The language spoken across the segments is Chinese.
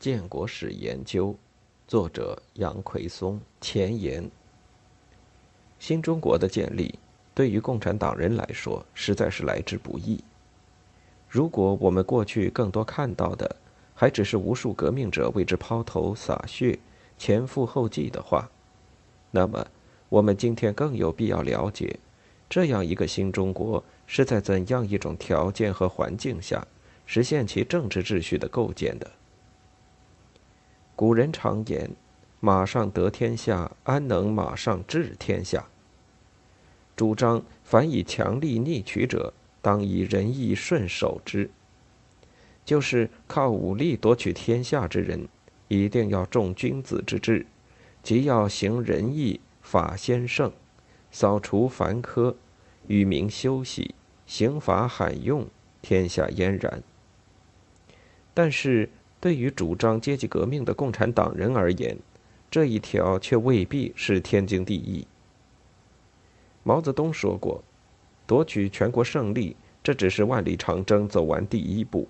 建国史研究，作者杨奎松。前言：新中国的建立，对于共产党人来说，实在是来之不易。如果我们过去更多看到的，还只是无数革命者为之抛头洒血、前赴后继的话，那么我们今天更有必要了解，这样一个新中国是在怎样一种条件和环境下实现其政治秩序的构建的。古人常言：“马上得天下，安能马上治天下？”主张凡以强力逆取者，当以仁义顺守之。就是靠武力夺取天下之人，一定要重君子之治，即要行仁义，法先圣，扫除繁苛，与民休息，刑罚罕用，天下嫣然。但是。对于主张阶级革命的共产党人而言，这一条却未必是天经地义。毛泽东说过：“夺取全国胜利，这只是万里长征走完第一步，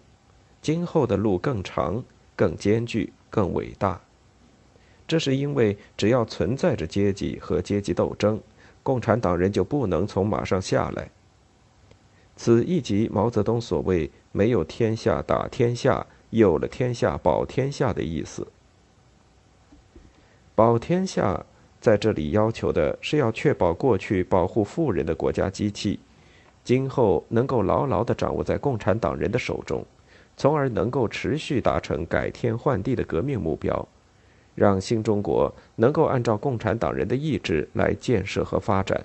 今后的路更长、更艰巨、更伟大。”这是因为，只要存在着阶级和阶级斗争，共产党人就不能从马上下来。此亦即毛泽东所谓“没有天下打天下”。有了天下，保天下的意思。保天下在这里要求的是要确保过去保护富人的国家机器，今后能够牢牢地掌握在共产党人的手中，从而能够持续达成改天换地的革命目标，让新中国能够按照共产党人的意志来建设和发展。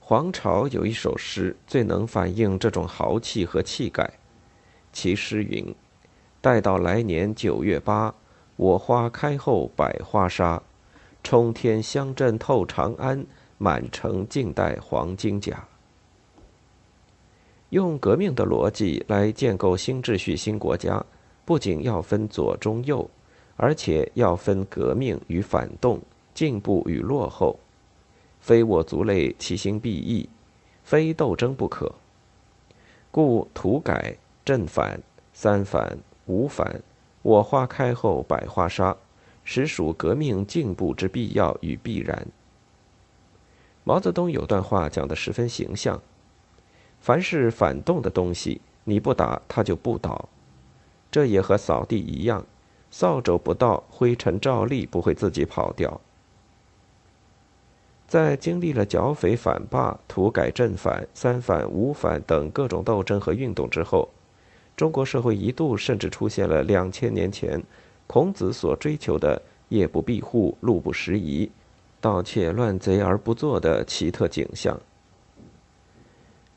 黄巢有一首诗，最能反映这种豪气和气概。其诗云：“待到来年九月八，我花开后百花杀，冲天香阵透长安，满城尽带黄金甲。”用革命的逻辑来建构新秩序、新国家，不仅要分左、中、右，而且要分革命与反动、进步与落后，非我族类，其心必异，非斗争不可。故土改。正反、三反、五反，我花开后百花杀，实属革命进步之必要与必然。毛泽东有段话讲得十分形象：凡是反动的东西，你不打它就不倒。这也和扫地一样，扫帚不到，灰尘照例不会自己跑掉。在经历了剿匪、反霸、土改、正反、三反、五反等各种斗争和运动之后，中国社会一度甚至出现了两千年前孔子所追求的“夜不闭户，路不拾遗，盗窃乱贼而不作”的奇特景象。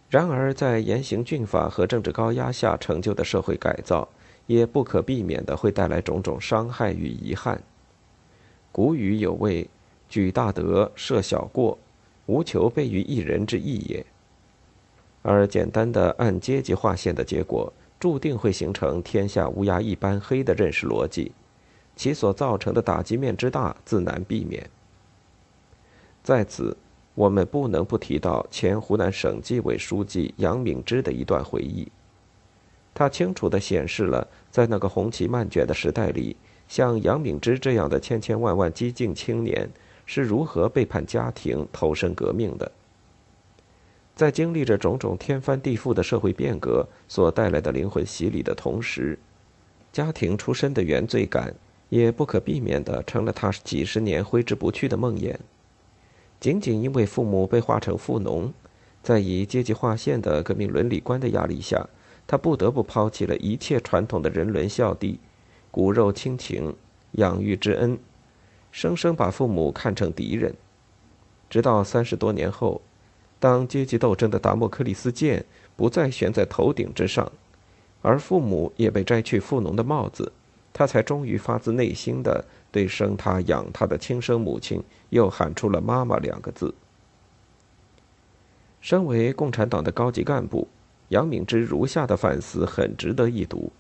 然而，在严刑峻法和政治高压下成就的社会改造，也不可避免的会带来种种伤害与遗憾。古语有谓：“举大德，赦小过，无求备于一人之义也。”而简单的按阶级划线的结果。注定会形成天下乌鸦一般黑的认识逻辑，其所造成的打击面之大，自难避免。在此，我们不能不提到前湖南省纪委书记杨敏之的一段回忆。他清楚地显示了，在那个红旗漫卷的时代里，像杨敏之这样的千千万万激进青年是如何背叛家庭、投身革命的。在经历着种种天翻地覆的社会变革所带来的灵魂洗礼的同时，家庭出身的原罪感也不可避免地成了他几十年挥之不去的梦魇。仅仅因为父母被划成富农，在以阶级划线的革命伦理观的压力下，他不得不抛弃了一切传统的人伦孝悌、骨肉亲情、养育之恩，生生把父母看成敌人，直到三十多年后。当阶级斗争的达摩克里斯剑不再悬在头顶之上，而父母也被摘去富农的帽子，他才终于发自内心的对生他养他的亲生母亲又喊出了“妈妈”两个字。身为共产党的高级干部，杨敏之如下的反思很值得一读。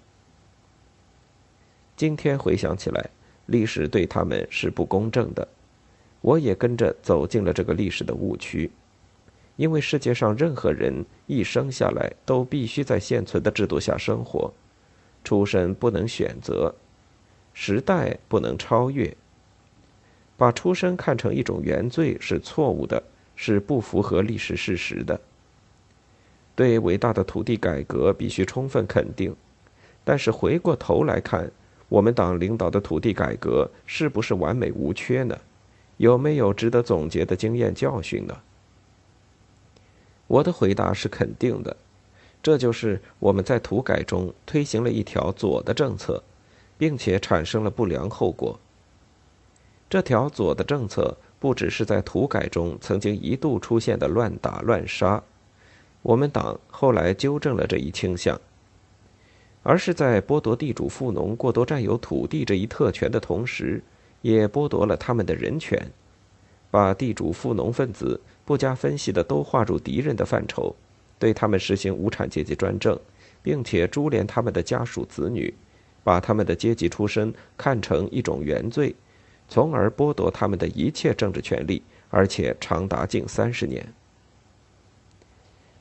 今天回想起来，历史对他们是不公正的，我也跟着走进了这个历史的误区。因为世界上任何人一生下来都必须在现存的制度下生活，出身不能选择，时代不能超越。把出身看成一种原罪是错误的，是不符合历史事实的。对伟大的土地改革必须充分肯定，但是回过头来看，我们党领导的土地改革是不是完美无缺呢？有没有值得总结的经验教训呢？我的回答是肯定的，这就是我们在土改中推行了一条左的政策，并且产生了不良后果。这条左的政策不只是在土改中曾经一度出现的乱打乱杀，我们党后来纠正了这一倾向，而是在剥夺地主富农过多占有土地这一特权的同时，也剥夺了他们的人权，把地主富农分子不加分析的都划入敌人的范畴，对他们实行无产阶级专政，并且株连他们的家属子女，把他们的阶级出身看成一种原罪。从而剥夺他们的一切政治权利，而且长达近三十年。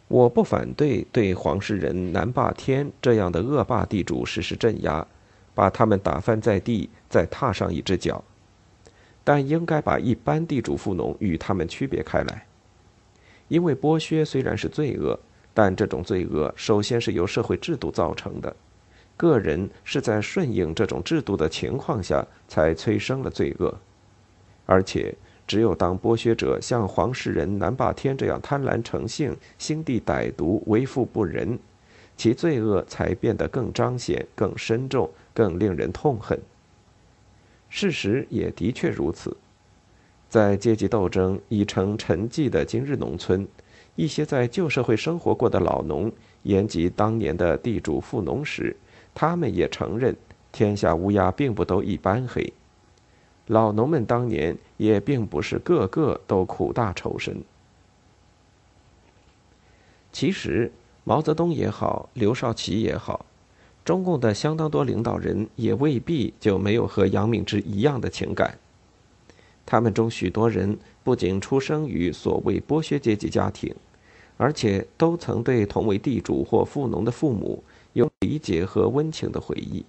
我不反对对黄世仁、南霸天这样的恶霸地主实施镇压，把他们打翻在地，再踏上一只脚，但应该把一般地主富农与他们区别开来，因为剥削虽然是罪恶，但这种罪恶首先是由社会制度造成的。个人是在顺应这种制度的情况下才催生了罪恶，而且只有当剥削者像黄世仁、南霸天这样贪婪成性、心地歹毒、为富不仁，其罪恶才变得更彰显、更深重、更令人痛恨。事实也的确如此，在阶级斗争已成沉寂的今日农村，一些在旧社会生活过的老农言及当年的地主富农时，他们也承认，天下乌鸦并不都一般黑。老农们当年也并不是个个都苦大仇深。其实，毛泽东也好，刘少奇也好，中共的相当多领导人也未必就没有和杨敏之一样的情感。他们中许多人不仅出生于所谓剥削阶级家庭，而且都曾对同为地主或富农的父母。有理解和温情的回忆。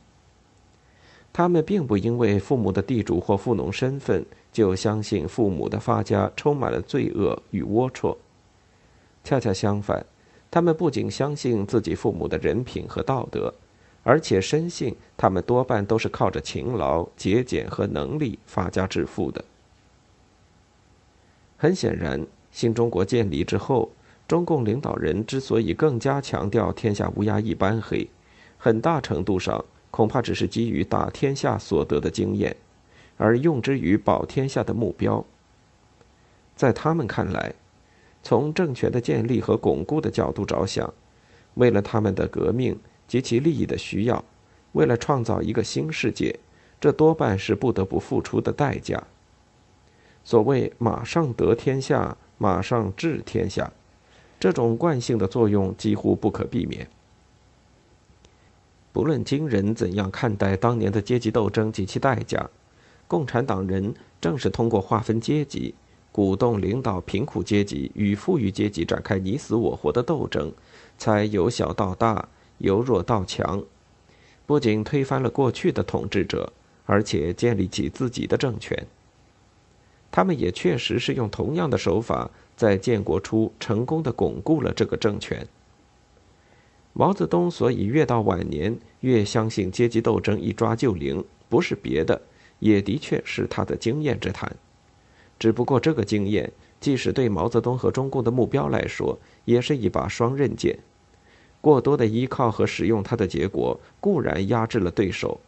他们并不因为父母的地主或富农身份就相信父母的发家充满了罪恶与龌龊。恰恰相反，他们不仅相信自己父母的人品和道德，而且深信他们多半都是靠着勤劳、节俭和能力发家致富的。很显然，新中国建立之后。中共领导人之所以更加强调“天下乌鸦一般黑”，很大程度上恐怕只是基于打天下所得的经验，而用之于保天下的目标。在他们看来，从政权的建立和巩固的角度着想，为了他们的革命及其利益的需要，为了创造一个新世界，这多半是不得不付出的代价。所谓“马上得天下，马上治天下”。这种惯性的作用几乎不可避免。不论今人怎样看待当年的阶级斗争及其代价，共产党人正是通过划分阶级、鼓动领导贫苦阶级与富裕阶级展开你死我活的斗争，才由小到大、由弱到强，不仅推翻了过去的统治者，而且建立起自己的政权。他们也确实是用同样的手法。在建国初，成功的巩固了这个政权。毛泽东所以越到晚年越相信阶级斗争一抓就灵，不是别的，也的确是他的经验之谈。只不过这个经验，即使对毛泽东和中共的目标来说，也是一把双刃剑。过多的依靠和使用它的结果，固然压制了对手，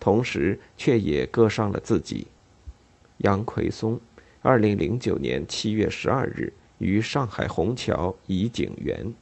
同时却也割伤了自己。杨奎松。二零零九年七月十二日，于上海虹桥怡景园。